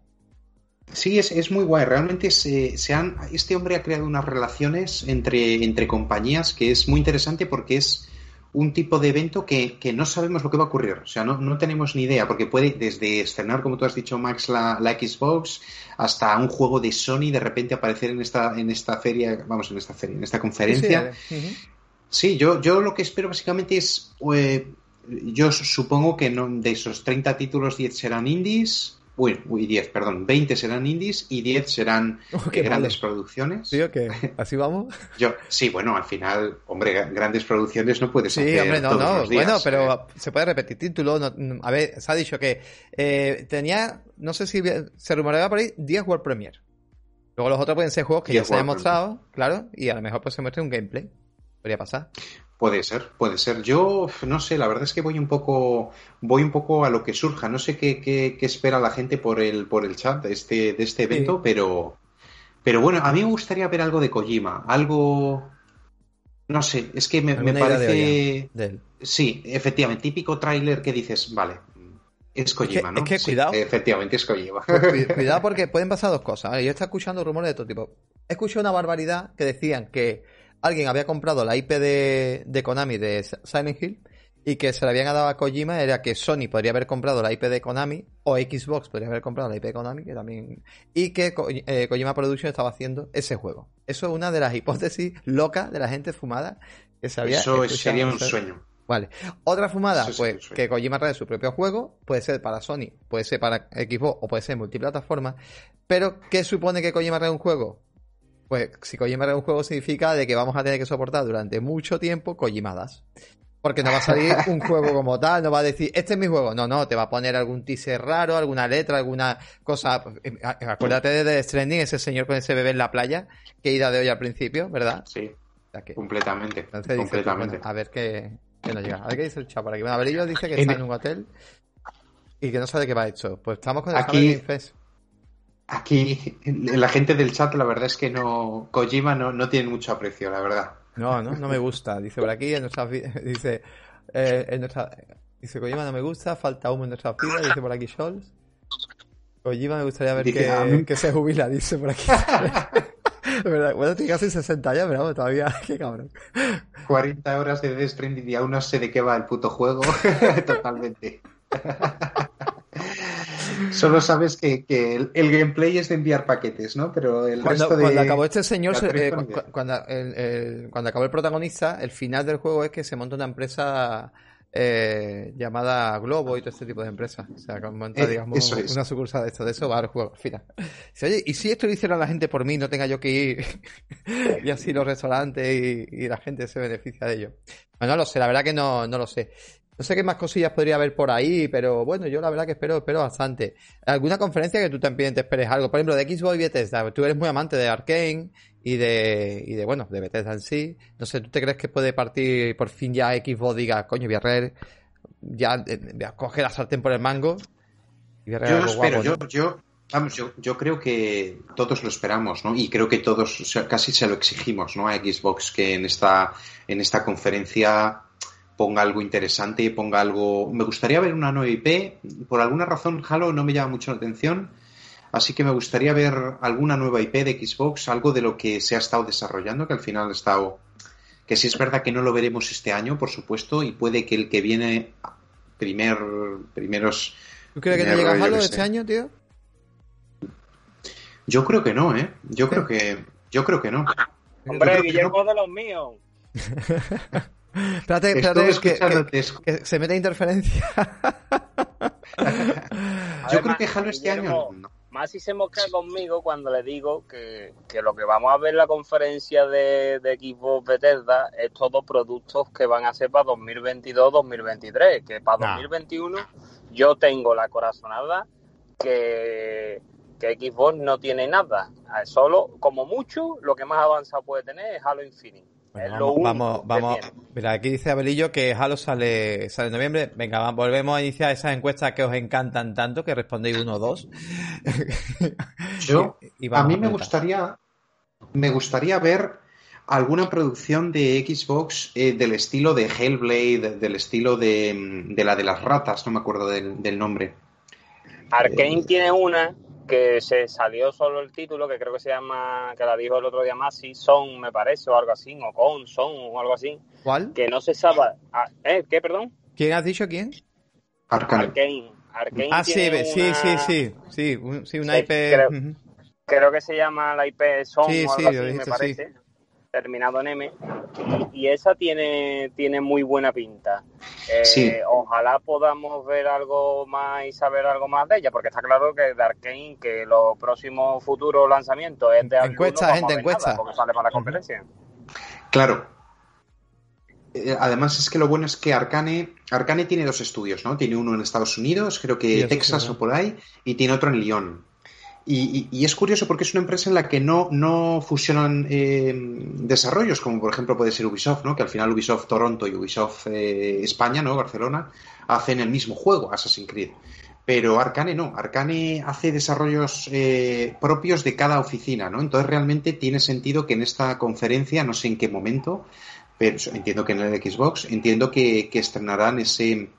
Sí, es, es muy guay. Realmente se, se, han, este hombre ha creado unas relaciones entre, entre compañías que es muy interesante porque es un tipo de evento que, que, no sabemos lo que va a ocurrir. O sea, no, no, tenemos ni idea, porque puede desde estrenar, como tú has dicho, Max, la, la, Xbox, hasta un juego de Sony de repente aparecer en esta, en esta feria, vamos, en esta feria, en esta conferencia. Sí, sí, uh -huh. Sí yo, yo lo que espero básicamente es, eh, yo supongo que no, de esos 30 títulos, 10 serán indies. Uy, uy, 10, perdón, 20 serán indies y 10 serán oh, eh, grandes malo. producciones. ¿Sí o qué? ¿Así vamos? Yo, sí, bueno, al final, hombre, grandes producciones no puedes sí, hacer hombre, no, todos no, los días, bueno, pero ¿eh? se puede repetir título. No, a ver, se ha dicho que eh, tenía, no sé si se rumoreaba por ahí, 10 World Premiere. Luego los otros pueden ser juegos que ya se han mostrado, claro, y a lo mejor pues se muestre un gameplay. Podría pasar. Puede ser, puede ser. Yo no sé, la verdad es que voy un poco, voy un poco a lo que surja. No sé qué, qué, qué espera la gente por el, por el chat de este, de este evento, sí. pero, pero bueno, a mí me gustaría ver algo de Kojima, algo, no sé, es que me, me parece, de de él. sí, efectivamente, típico tráiler que dices, vale, es Kojima, es que, ¿no? Es que sí, cuidado. efectivamente es Kojima. Cuidado porque pueden pasar dos cosas. ¿vale? Yo estoy escuchando rumores de todo tipo. He escuchado una barbaridad que decían que alguien había comprado la IP de, de, Konami de Silent Hill y que se le habían dado a Kojima era que Sony podría haber comprado la IP de Konami o Xbox podría haber comprado la IP de Konami que también y que eh, Kojima Production estaba haciendo ese juego. Eso es una de las hipótesis locas de la gente fumada que sabía. Eso sería un sueño. Vale. Otra fumada, pues que Kojima trae su propio juego, puede ser para Sony, puede ser para Xbox o puede ser multiplataforma, pero ¿qué supone que Kojima trae un juego? Pues si Kojima trae un juego significa de que vamos a tener que soportar durante mucho tiempo Kojimadas. Porque no va a salir un juego como tal, no va a decir, este es mi juego. No, no, te va a poner algún teaser raro, alguna letra, alguna cosa. Acuérdate de The Stranding, ese señor con ese bebé en la playa, que ida de hoy al principio, ¿verdad? Sí. O sea que, completamente. Entonces completamente. Dice, bueno, a ver qué, qué, nos llega. A ver qué dice el por aquí. Bueno, Abelillo dice que está en un hotel y que no sabe qué va hecho. Pues estamos con el aquí, Fest. Aquí, la gente del chat, la verdad es que no. Kojima no, no tiene mucho aprecio, la verdad. No, no, no me gusta. Dice por aquí, en nuestra, dice, eh, en nuestra, dice Kojima no me gusta, falta humo en nuestras vidas, dice por aquí Scholz. Kojima me gustaría ver que, que se jubila, dice por aquí. Bueno, tiene casi 60 ya, pero vamos, todavía, qué cabrón. 40 horas de Death y aún no sé de qué va el puto juego. Totalmente. Solo sabes que, que el, el gameplay es de enviar paquetes, ¿no? Pero el Cuando, resto de. cuando acabó este señor, eh, la cu- cu- cuando, el- el- cuando acabó el protagonista, el final del juego es que se monta una empresa eh, llamada Globo y todo este tipo de empresas. O sea, que monta, Eh, digamos, es. una sucursal de esto. De eso va el juego al final. Dice, oye, ¿y si esto lo hiciera la gente por mí, no tenga yo que ir? y así los restaurantes y, y la gente se beneficia de ello. Bueno, no lo sé, la verdad que no, no lo sé. No sé qué más cosillas podría haber por ahí, pero bueno, yo la verdad que espero, espero bastante. ¿Alguna conferencia que tú también te esperes algo? Por ejemplo, de Xbox y Bethesda. Tú eres muy amante de Arkane y de, y de, bueno, de Bethesda en sí. No sé, ¿tú te crees que puede partir por fin ya Xbox diga, coño, voy a traer, ya, eh, voy a coger la sartén por el mango? Y voy a traer Yo lo algo espero, guapo, ¿no? yo, yo, vamos, yo, yo creo que todos lo esperamos, ¿no? Y creo que todos casi se lo exigimos, ¿no? A Xbox que en esta, en esta conferencia ponga algo interesante, ponga algo. Me gustaría ver una nueva IP. Por alguna razón, Halo no me llama mucho la atención. Así que me gustaría ver alguna nueva IP de Xbox, algo de lo que se ha estado desarrollando, que al final ha estado. Que sí es verdad que no lo veremos este año, por supuesto, y puede que el que viene, primer, primeros. ¿Tú crees que no primer, llega Halo este año, tío? Yo creo que no, ¿eh? Yo creo que. Yo creo que no. Hombre, Guillermo de los míos. Espérate, espérate, que, que- se mete interferencia. Yo creo que Halo este año. No. Más si se mosca conmigo cuando le digo que, que lo que vamos a ver en la conferencia de, de Xbox Bethesda es todos productos que van a ser para 2022-2023, que para Nah. 2021 yo tengo la corazonada que, que Xbox no tiene nada. Solo, como mucho, lo que más avanzado puede tener es Halo Infinite. Bueno, es lo vamos, vamos. Mira, aquí dice Abelillo que Halo sale, sale en noviembre. Venga, volvemos a iniciar esas encuestas que os encantan tanto, que respondéis uno o dos. Yo, Y- y a mí me gustaría. Me gustaría ver alguna producción de Xbox eh, del estilo de Hellblade, del estilo de, de la de las ratas, no me acuerdo del, del nombre. Arkane tiene una que se salió solo el título, que creo que se llama, que la dijo el otro día más, si Son, me parece, o algo así, o Con, Son, o algo así. ¿Cuál? Que no se sabe. Ah, ¿Eh? ¿Qué, perdón? ¿Quién has dicho quién? Arcane. Arkane. Arkane Ah, sí, tiene sí, una- sí, sí, sí, un- sí, una Sí, IP. creo- ujú. Creo que se llama la IP Son Sí, o algo sí, así, lo me dijiste, parece. Terminado en M. Y, y esa tiene, tiene muy buena pinta. Eh, Sí. Ojalá podamos ver algo más y saber algo más de ella, porque está claro que de Arkane, que los próximos futuros lanzamientos es de abril Encuesta, gente, encuesta. nada, porque sale para la conferencia. Claro. Eh, Además es que lo bueno es que Arcane, Arcane tiene dos estudios, ¿no? Tiene uno en Estados Unidos, creo que Sí, Texas sí, o por ahí, y tiene otro en Lyon. Y, y- es curioso porque es una empresa en la que no, no fusionan eh, desarrollos, como por ejemplo puede ser Ubisoft, ¿no? Que al final Ubisoft Toronto y Ubisoft eh, España, ¿no? Barcelona, hacen el mismo juego, Assassin's Creed. Pero Arcane no, Arcane hace desarrollos eh, propios de cada oficina, ¿no? Entonces realmente tiene sentido que en esta conferencia, no sé en qué momento, pero entiendo que en el Xbox, entiendo que, que estrenarán ese,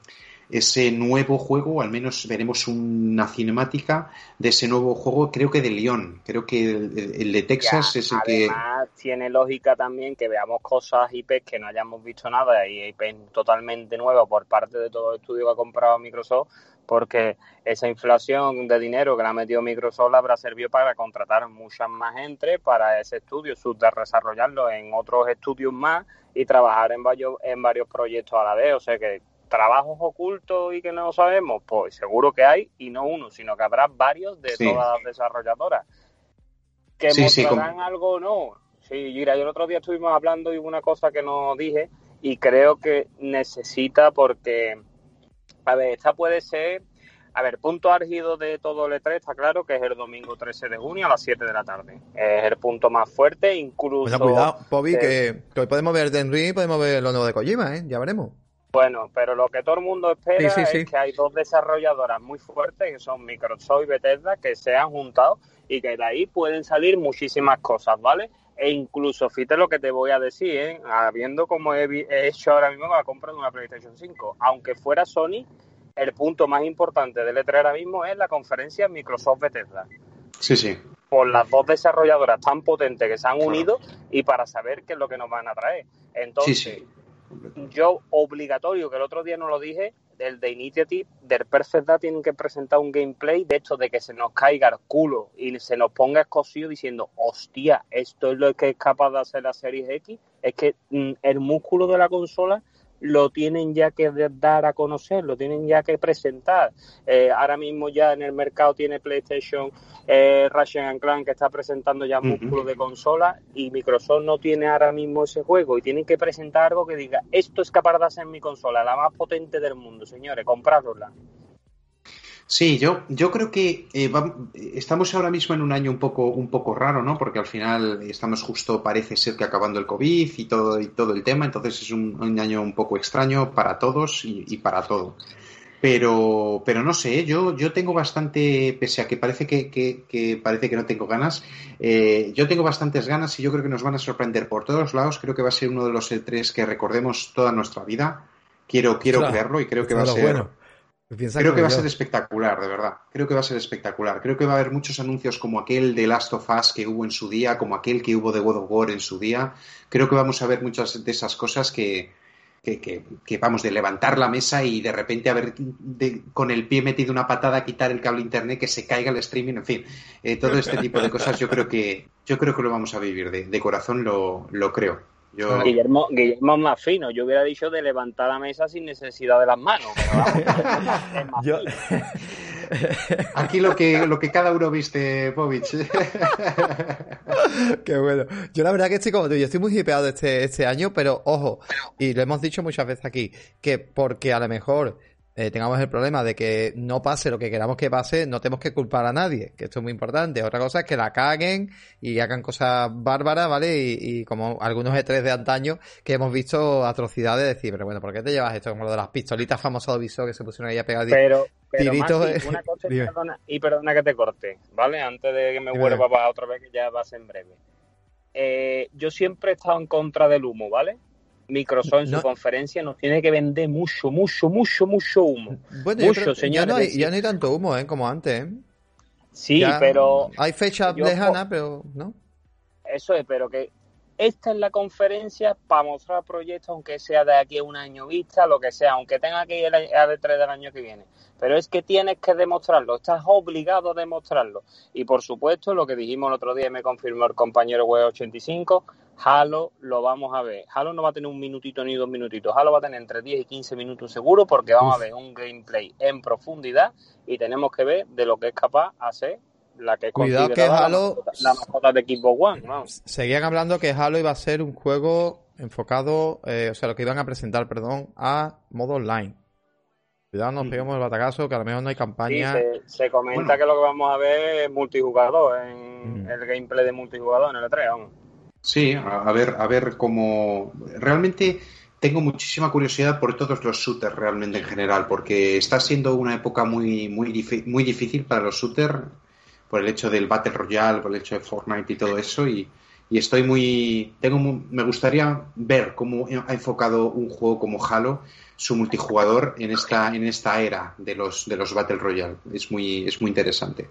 ese nuevo juego, al menos veremos una cinemática de ese nuevo juego, creo que de León, creo que el, el de Texas Ya, es el que... Además, tiene lógica también que veamos cosas IP que no hayamos visto nada y IP totalmente nuevas por parte de todo el estudio que ha comprado Microsoft, porque esa inflación de dinero que le ha metido Microsoft le habrá servido para contratar muchas más gente para ese estudio, desarrollarlo en otros estudios más y trabajar en varios, en varios proyectos a la vez. O sea que trabajos ocultos y que no sabemos, pues seguro que hay, y no uno, sino que habrá varios de Sí. todas las desarrolladoras. ¿Que Sí, sí, mostrarán algo o no? Sí, mira, yo el otro día estuvimos hablando y hubo una cosa que no dije y creo que necesita porque, a ver, esta puede ser, a ver, punto álgido de todo el E3 está claro que es el domingo 13 de junio a las 7 de la tarde. Es el punto más fuerte, incluso... Bueno, cuidado, Bobby, eh, que, que hoy podemos ver Den Ring y podemos ver lo nuevo de Kojima, ¿eh? Ya veremos. Bueno, pero lo que todo el mundo espera Sí, sí, sí. es que hay dos desarrolladoras muy fuertes, que son Microsoft y Bethesda, que se han juntado y que de ahí pueden salir muchísimas cosas, ¿vale? E incluso, fíjate lo que te voy a decir, ¿eh? Habiendo como he hecho ahora mismo la compra de una PlayStation 5. Aunque fuera Sony, el punto más importante del E3 ahora mismo es la conferencia Microsoft-Bethesda Sí, sí. por las dos desarrolladoras tan potentes que se han unido y para saber qué es lo que nos van a traer. Entonces, Sí, sí. Yo obligatorio, que el otro día no lo dije, del de Initiative, del Perfect Dark tienen que presentar un gameplay de esto de que se nos caiga el culo y se nos ponga escocido diciendo, hostia, esto es lo que es capaz de hacer la Series X, es que mm, el músculo de la consola lo tienen ya que dar a conocer, lo tienen ya que presentar. Eh, ahora mismo ya en el mercado tiene PlayStation eh, and Clank que está presentando ya músculo de consola y Microsoft no tiene ahora mismo ese juego y tienen que presentar algo que diga esto es capaz de hacer mi consola, la más potente del mundo, señores, comprádosla. Sí, yo, yo creo que eh, estamos ahora mismo en un año un poco, un poco raro, ¿no? Porque al final estamos justo, parece ser que acabando el COVID y todo, y todo el tema, entonces es un, un año un poco extraño para todos y, y para todo. Pero, pero no sé, yo, yo tengo bastante, pese a que parece que, que- que parece que no tengo ganas, eh, yo tengo bastantes ganas y yo creo que nos van a sorprender por todos lados. Creo que va a ser uno de los E3 que recordemos toda nuestra vida. Quiero, quiero Ostras, creerlo y creo que Esto va a ser. bueno. Piensa Creo que va a ser espectacular, de verdad. Creo que va a ser espectacular. Creo que va a haber muchos anuncios como aquel de Last of Us que hubo en su día, como aquel que hubo de God of War en su día. Creo que vamos a ver muchas de esas cosas que, que, que- que vamos de levantar la mesa y de repente a ver de- con el pie metido una patada quitar el cable internet que se caiga el streaming, en fin, Eh, todo este tipo de cosas yo creo que yo creo que lo vamos a vivir de, de corazón lo, lo creo. Yo, Guillermo, Guillermo es más fino, yo hubiera dicho de levantar la mesa sin necesidad de las manos, pero vamos, es más Yo- fino. aquí lo que lo que cada uno viste, Povich. Qué bueno. Yo la verdad que estoy como tú, yo estoy muy hipeado este, este año, pero ojo, y lo hemos dicho muchas veces aquí, que porque a lo mejor eh, tengamos el problema de que no pase lo que queramos que pase, no tenemos que culpar a nadie, que esto es muy importante. Otra cosa es que la caguen y hagan cosas bárbaras, ¿vale? Y, y como algunos E3 de antaño que hemos visto atrocidades, de decir, pero bueno, ¿por qué te llevas esto? Como lo de las pistolitas famosas de Ubisoft que se pusieron ahí a pegar. Pero, pero Tirito, Maxi, eh, una cosa y perdona, y perdona que te corte, ¿vale? Antes de que me vuelva para otra vez, que ya va a ser en breve. Eh, yo siempre he estado en contra del humo, ¿vale? Microsoft en No. su conferencia nos tiene que vender mucho, mucho, mucho, mucho humo. Bueno, Mucho, creo- ya señores, no hay, ya no hay tanto humo, ¿eh? Como antes, ¿eh? Sí, pero... Hay fecha lejana, pero no. Eso es, pero que esta es la conferencia para mostrar proyectos, aunque sea de aquí a un año vista, lo que sea, aunque tenga que ir a E3 del año que viene. Pero es que tienes que demostrarlo, estás obligado a demostrarlo. Y por supuesto, lo que dijimos el otro día, me confirmó el compañero Web 85, Halo lo vamos a ver. Halo no va a tener un minutito ni dos minutitos, Halo va a tener entre 10 y 15 minutos seguro porque vamos a ver un gameplay en profundidad y tenemos que ver de lo que es capaz hacer la que Cuidado que Halo... la mascota de Xbox One. Seguían hablando que Halo iba a ser un juego enfocado, eh, o sea, lo que iban a presentar, perdón, a modo online. Cuidado, nos pegamos el batacazo, que a lo mejor no hay campaña. se, comenta que lo que vamos a ver es multijugador, en el gameplay de multijugador en el E3, Sí, a, ver, a ver cómo. Realmente tengo muchísima curiosidad por todos los shooters realmente en general, porque está siendo una época muy, muy, muy difícil para los shooters por el hecho del Battle Royale, por el hecho de Fortnite y todo eso. Y, estoy muy. Tengo me gustaría ver cómo ha enfocado un juego como Halo su multijugador en esta, en esta era de los, de los Battle Royale. Es muy, es muy interesante,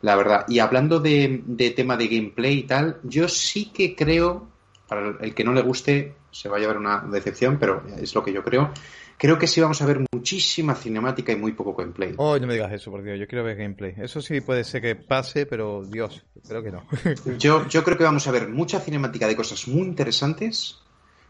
la verdad. Y hablando de, de tema de gameplay y tal, yo sí que creo, para el que no le guste, se va a llevar una decepción, pero es lo que yo creo creo que sí vamos a ver muchísima cinemática y muy poco gameplay. Oh, no me digas eso, porque yo quiero ver gameplay. Eso sí puede ser que pase, pero Dios, creo que no. yo, yo creo que vamos a ver mucha cinemática de cosas muy interesantes.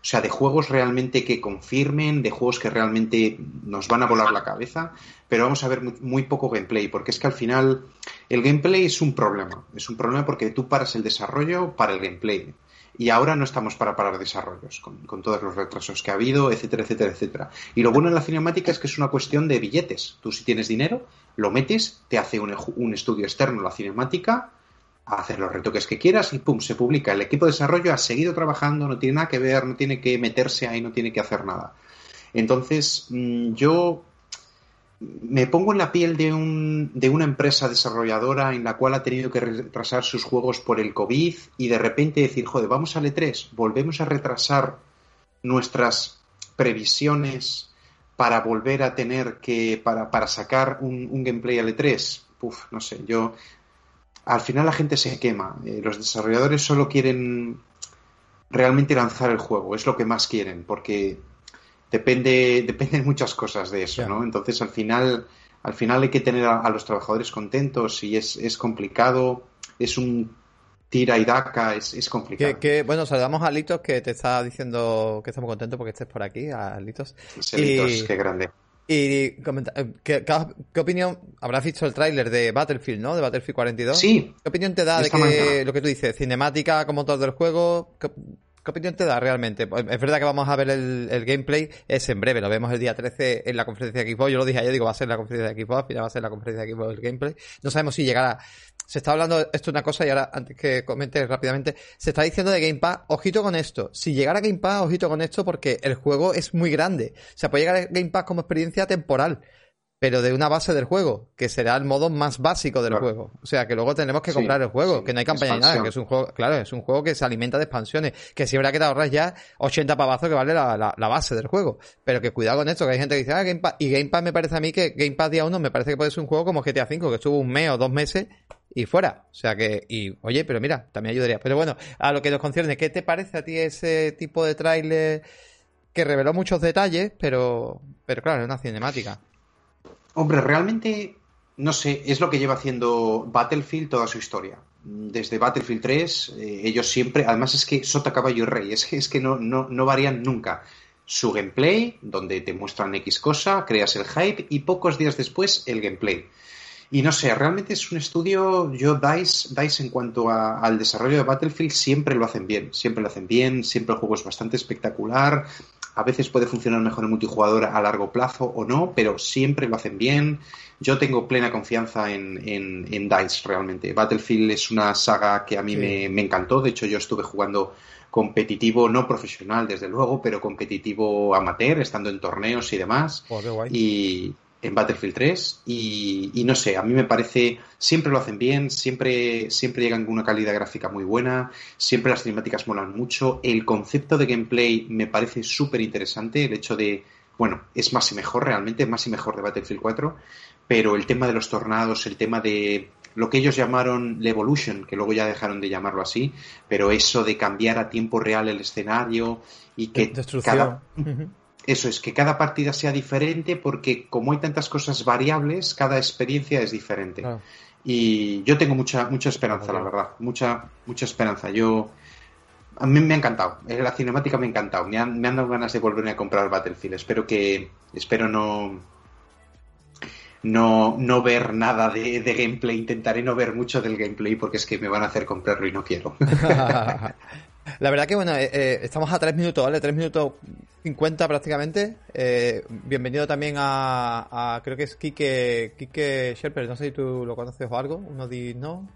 O sea, de juegos realmente que confirmen, de juegos que realmente nos van a volar la cabeza, pero vamos a ver muy, poco gameplay, porque es que al final el gameplay es un problema. Es un problema porque tú paras el desarrollo para el gameplay y ahora no estamos para parar desarrollos, con, todos los retrasos que ha habido, etcétera, etcétera, etcétera. Y lo bueno en la cinemática es que es una cuestión de billetes. Tú si tienes dinero, lo metes, te hace un, estudio externo la cinemática, haces los retoques que quieras y pum, se publica. El equipo de desarrollo ha seguido trabajando, no tiene nada que ver, no tiene que meterse ahí, no tiene que hacer nada. Entonces, mm, yo me pongo en la piel de, un, de una empresa desarrolladora en la cual ha tenido que retrasar sus juegos por el COVID y de repente decir, joder, vamos al E3, volvemos a retrasar nuestras previsiones para volver a tener que, para, para sacar un, gameplay al E3. Uf, no sé, yo, al final la gente se quema. Eh, los desarrolladores solo quieren realmente lanzar el juego, es lo que más quieren, porque depende, dependen muchas cosas de eso, ¿no? Entonces al final, al final hay que tener a, los trabajadores contentos y es, es, complicado, es un tira y daca, es, es complicado. Que, bueno, saludamos a Litos que te está diciendo que estamos contentos porque estés por aquí, a Litos. Litos, qué grande. Y comenta, ¿qué, ¿qué, opinión? Habrás visto el tráiler de Battlefield, ¿no? De Battlefield 42. Sí. ¿Qué opinión te da de que lo que tú dices, cinemática como todo el juego? ¿Qué opinión te da realmente? Pues, es verdad que vamos a ver el, gameplay, es en breve, lo vemos el día 13 en la conferencia de equipo. Yo lo dije ayer, digo, va a ser la conferencia de equipo, al final va a ser la conferencia de equipo el gameplay. No sabemos si llegará. Se está hablando, esto es una cosa, y ahora, antes que comente rápidamente, se está diciendo de Game Pass, ojito con esto. Si llegara Game Pass, ojito con esto, porque el juego es muy grande. O sea, puede llegar a Game Pass como experiencia temporal pero de una base del juego, que será el modo más básico del juego. O sea, que luego tenemos que comprar el juego, que no hay campaña ni nada, que es un juego, claro, es un juego que se alimenta de expansiones, que siempre que te ahorras ya 80 pavazos que vale la, la, base del juego. Pero que cuidado con esto, que hay gente que dice, ah, Game Pass, y Game Pass me parece a mí que Game Pass día 1 me parece que puede ser un juego como GTA V, que estuvo un mes o dos meses y fuera. O sea que, y oye, pero mira, también ayudaría. Pero bueno, a lo que nos concierne, ¿qué te parece a ti ese tipo de tráiler que reveló muchos detalles, pero, pero claro, es una cinemática? Hombre, realmente, no sé, es lo que lleva haciendo Battlefield toda su historia. Desde Battlefield 3, eh, ellos siempre, además es que sota caballo y rey, es que, es que no, no, no varían nunca. Su gameplay, donde te muestran X cosa, creas el hype y pocos días después el gameplay. Y no sé, realmente es un estudio, yo DICE, DICE en cuanto al desarrollo de Battlefield siempre lo hacen bien, siempre lo hacen bien, siempre el juego es bastante espectacular, a veces puede funcionar mejor en multijugador a largo plazo o no, pero siempre lo hacen bien. Yo tengo plena confianza en, en, DICE realmente. Battlefield es una saga que a mí me, encantó. De hecho, yo estuve jugando competitivo, no profesional desde luego, pero competitivo amateur, estando en torneos y demás. Oh, y, en Battlefield 3 y, no sé, a mí me parece, siempre lo hacen bien, siempre, siempre llegan con una calidad gráfica muy buena, siempre las cinemáticas molan mucho, el concepto de gameplay me parece súper interesante, el hecho de, bueno, es más y mejor realmente, más y mejor de Battlefield 4, pero el tema de los tornados, el tema de lo que ellos llamaron la Evolution, que luego ya dejaron de llamarlo así, pero eso de cambiar a tiempo real el escenario y que cada, eso es que cada partida sea diferente porque como hay tantas cosas variables, cada experiencia es diferente. Y yo tengo mucha mucha esperanza, la verdad, mucha mucha esperanza. Yo a mí me ha encantado, eh, la cinemática me ha encantado, me han, me han dado ganas de volverme a comprar Battlefield. Espero que espero no no, no ver nada de, gameplay. Intentaré no ver mucho del gameplay porque es que me van a hacer comprarlo y no quiero. La verdad que bueno, eh, eh, estamos a 3 minutos, ¿vale? 3 minutos 50 prácticamente. Eh, bienvenido también a, creo que es Kike, Kike Sherper, no sé si tú lo conoces o algo, uno di no.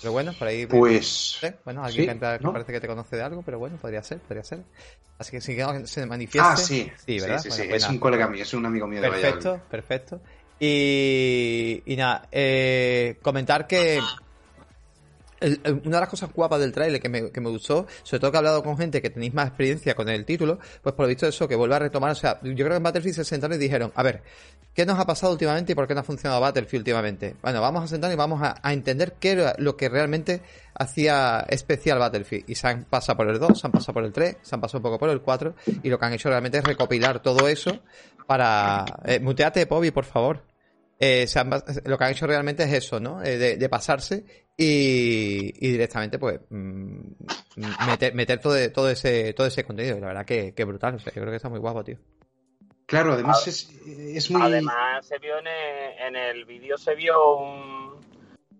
Pero bueno, por ahí. Pues. Bueno, alguien que, parece que te conoce de algo, pero bueno, podría ser, podría ser. Así que si se manifieste. Ah, sí. Sí, ¿verdad? Sí, sí, es un colega mío, es un amigo mío perfecto, de Perfecto, perfecto. Y, y nada, eh, comentar que una de las cosas guapas del trailer que me, que me gustó, sobre todo que he hablado con gente que tenéis más experiencia con el título, pues por lo visto eso, que vuelve a retomar, o sea, yo creo que en Battlefield se sentaron y dijeron, a ver, ¿qué nos ha pasado últimamente y por qué no ha funcionado Battlefield últimamente? Bueno, vamos a sentarnos y vamos a, entender qué era lo que realmente hacía especial Battlefield. Y se han pasado por el 2, se han pasado por el 3, se han pasado un poco por el 4, y lo que han hecho realmente es recopilar todo eso para... Eh, muteate, Pobi, por favor. Eh, lo que han hecho realmente es eso, ¿no? Eh, de, pasarse y, directamente, pues, mm, meter, meter todo, todo, ese, todo ese contenido. La verdad que, que brutal. yo creo que está muy guapo, tío. Claro, además es, es, muy... Además, se vio en el, en el vídeo, se vio un...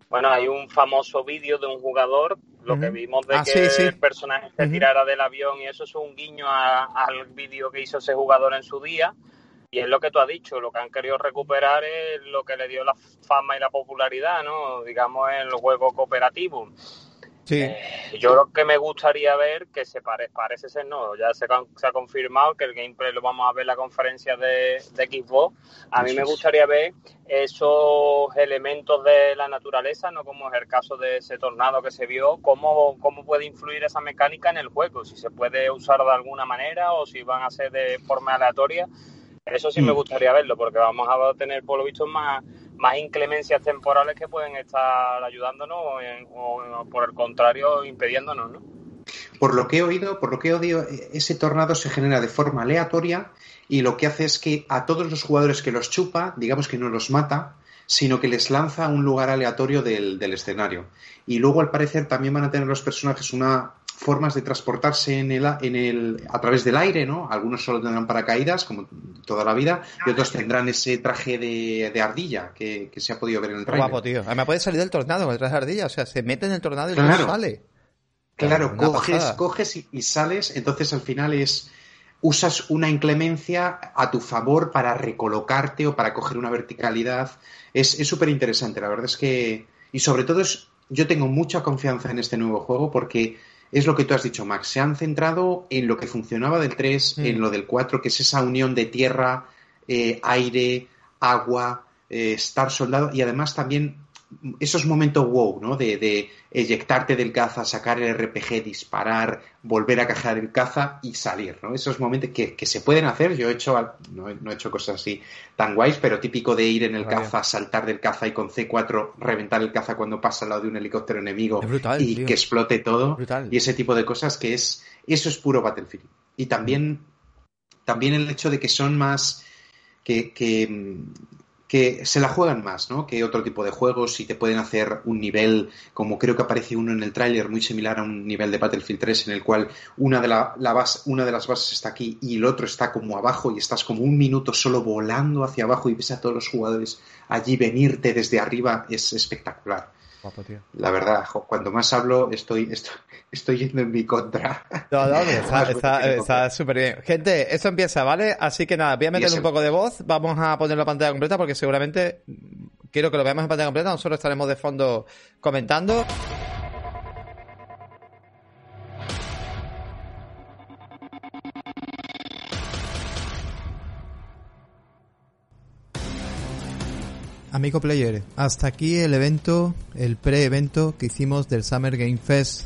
Bueno, hay un famoso vídeo de un jugador, lo que vimos de ah, que el personaje se tirara del avión y eso es un guiño al vídeo que hizo ese jugador en su día y es lo que tú has dicho, lo que han querido recuperar es lo que le dio la fama y la popularidad, ¿no? Digamos, en el juego cooperativo. Sí. Eh, yo lo que me gustaría ver, que se parece ser, no, ya se, ha confirmado que el gameplay lo vamos a ver en la conferencia de, de Xbox. A mí me gustaría ver esos elementos de la naturaleza, no como es el caso de ese tornado que se vio, cómo, cómo puede influir esa mecánica en el juego, si se puede usar de alguna manera o si van a ser de forma aleatoria eso sí me mm. gustaría verlo, porque vamos a tener, por lo visto, más, más inclemencias temporales que pueden estar ayudándonos o, por el contrario, impidiéndonos, ¿no? Por lo que he oído, por lo que he oído, ese tornado se genera de forma aleatoria y lo que hace es que a todos los jugadores que los chupa, digamos que no los mata, sino que les lanza a un lugar aleatorio del, del escenario. Y luego, al parecer, también van a tener los personajes una formas de transportarse en el, en el, a través del aire, ¿no? Algunos solo tendrán paracaídas, como toda la vida, y otros tendrán ese traje de, ardilla que, se ha podido ver en el trailer. Guapo, tío. Me puede salir del tornado con el traje de ardilla, o sea, se mete en el tornado y no sale. Claro, coges, coges y, sales, entonces al final es usas una inclemencia a tu favor para recolocarte o para coger una verticalidad. Es súper interesante, la verdad es que... Y sobre todo es, yo tengo mucha confianza en este nuevo juego porque es lo que tú has dicho, Max. Se han centrado en lo que funcionaba del 3, mm. en lo del 4, que es esa unión de tierra, eh, aire, agua, eh, estar soldado y además también esos momentos wow, ¿no? De, de, eyectarte del caza, sacar el RPG, disparar, volver a cajar el caza y salir, ¿no? Esos momentos que, se pueden hacer, yo he hecho, no, he hecho cosas así tan guays, pero típico de ir en el caza, saltar del caza y con C4 reventar el caza cuando pasa al lado de un helicóptero enemigo y que explote todo. Y ese tipo de cosas que es, eso es puro Battlefield. Y también, también el hecho de que son más, que, que, que se la juegan más, ¿no? Que otro tipo de juegos y te pueden hacer un nivel, como creo que aparece uno en el tráiler, muy similar a un nivel de Battlefield 3 en el cual una de, la, base, una de las bases está aquí y el otro está como abajo y estás como un minuto solo volando hacia abajo y ves a todos los jugadores allí venirte desde arriba, es espectacular. La verdad, cuando más hablo, estoy, estoy, yendo en mi contra. No, no, está súper bien. Gente, esto empieza, ¿vale? Así que nada, voy a meter un poco de voz. Vamos a poner la pantalla completa porque seguramente quiero que lo veamos en pantalla completa. Nosotros estaremos de fondo comentando. Amigo player, hasta aquí el evento, el pre-evento que hicimos del Summer Game Fest.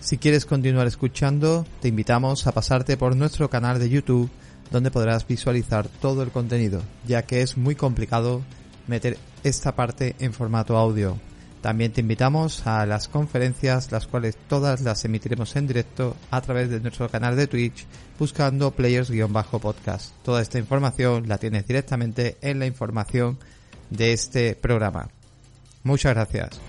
Si quieres continuar escuchando, te invitamos a pasarte por nuestro canal de YouTube, donde podrás visualizar todo el contenido, ya que es muy complicado meter esta parte en formato audio. También te invitamos a las conferencias, las cuales todas las emitiremos en directo a través de nuestro canal de Twitch buscando players-podcast. Toda esta información la tienes directamente en la información de este programa. Muchas gracias.